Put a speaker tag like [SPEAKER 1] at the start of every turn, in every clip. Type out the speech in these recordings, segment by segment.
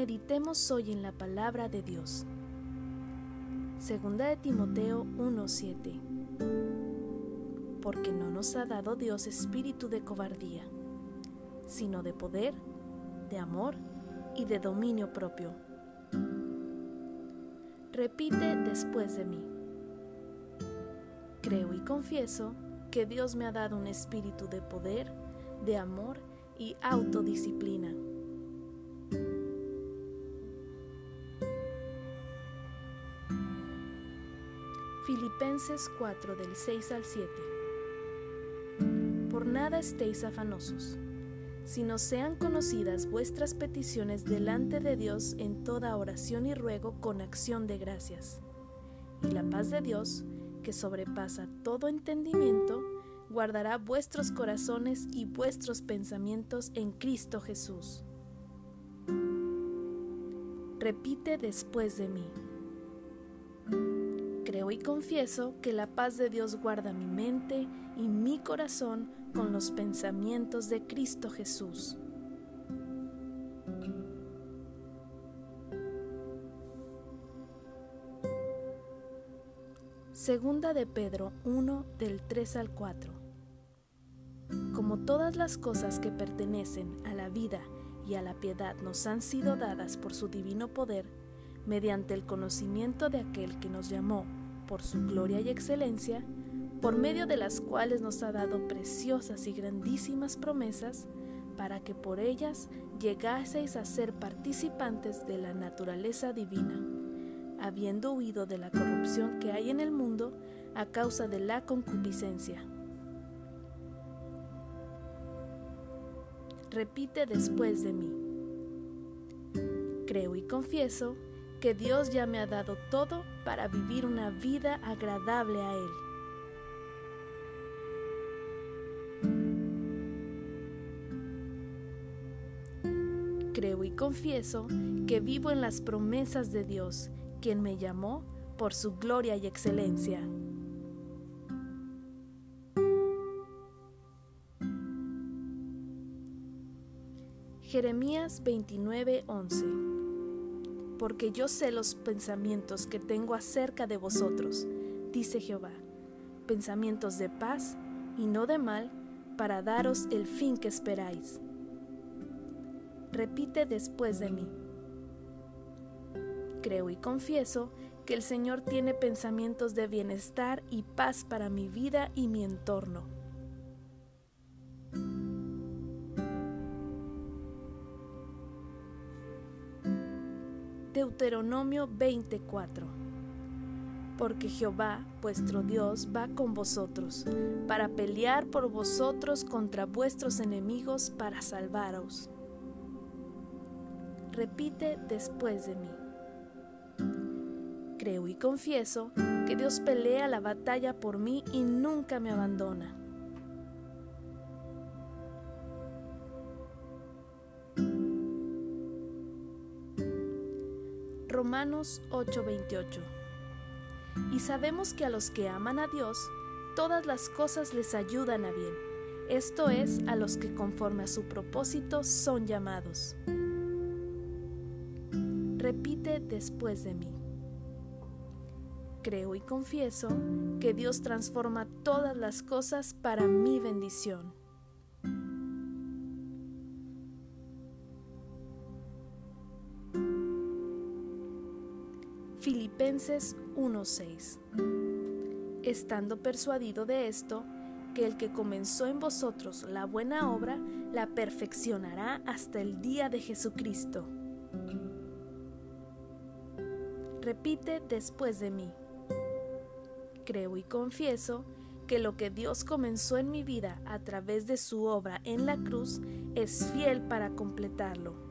[SPEAKER 1] Meditemos hoy en la palabra de Dios. Segunda de Timoteo 1:7. Porque no nos ha dado Dios espíritu de cobardía, sino de poder, de amor y de dominio propio. Repite después de mí. Creo y confieso que Dios me ha dado un espíritu de poder, de amor y autodisciplina. Filipenses 4 del 6 al 7 Por nada estéis afanosos, sino sean conocidas vuestras peticiones delante de Dios en toda oración y ruego con acción de gracias. Y la paz de Dios, que sobrepasa todo entendimiento, guardará vuestros corazones y vuestros pensamientos en Cristo Jesús. Repite después de mí. Creo y confieso que la paz de Dios guarda mi mente y mi corazón con los pensamientos de Cristo Jesús. Segunda de Pedro 1 del 3 al 4. Como todas las cosas que pertenecen a la vida y a la piedad nos han sido dadas por su divino poder, mediante el conocimiento de aquel que nos llamó por su gloria y excelencia, por medio de las cuales nos ha dado preciosas y grandísimas promesas, para que por ellas llegaseis a ser participantes de la naturaleza divina habiendo huido de la corrupción que hay en el mundo a causa de la concupiscencia. Repite después de mí. Creo y confieso que Dios ya me ha dado todo para vivir una vida agradable a Él. Creo y confieso que vivo en las promesas de Dios quien me llamó por su gloria y excelencia. Jeremías 29:11 Porque yo sé los pensamientos que tengo acerca de vosotros, dice Jehová, pensamientos de paz y no de mal, para daros el fin que esperáis. Repite después de mí Creo y confieso que el Señor tiene pensamientos de bienestar y paz para mi vida y mi entorno. Deuteronomio 24 Porque Jehová, vuestro Dios, va con vosotros, para pelear por vosotros contra vuestros enemigos, para salvaros. Repite después de mí. Creo y confieso que Dios pelea la batalla por mí y nunca me abandona. Romanos 8:28 Y sabemos que a los que aman a Dios, todas las cosas les ayudan a bien, esto es, a los que conforme a su propósito son llamados. Repite después de mí. Creo y confieso que Dios transforma todas las cosas para mi bendición. Filipenses 1:6 Estando persuadido de esto, que el que comenzó en vosotros la buena obra, la perfeccionará hasta el día de Jesucristo. Repite después de mí creo y confieso que lo que Dios comenzó en mi vida a través de su obra en la cruz es fiel para completarlo.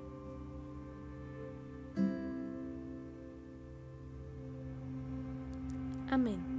[SPEAKER 1] Amén.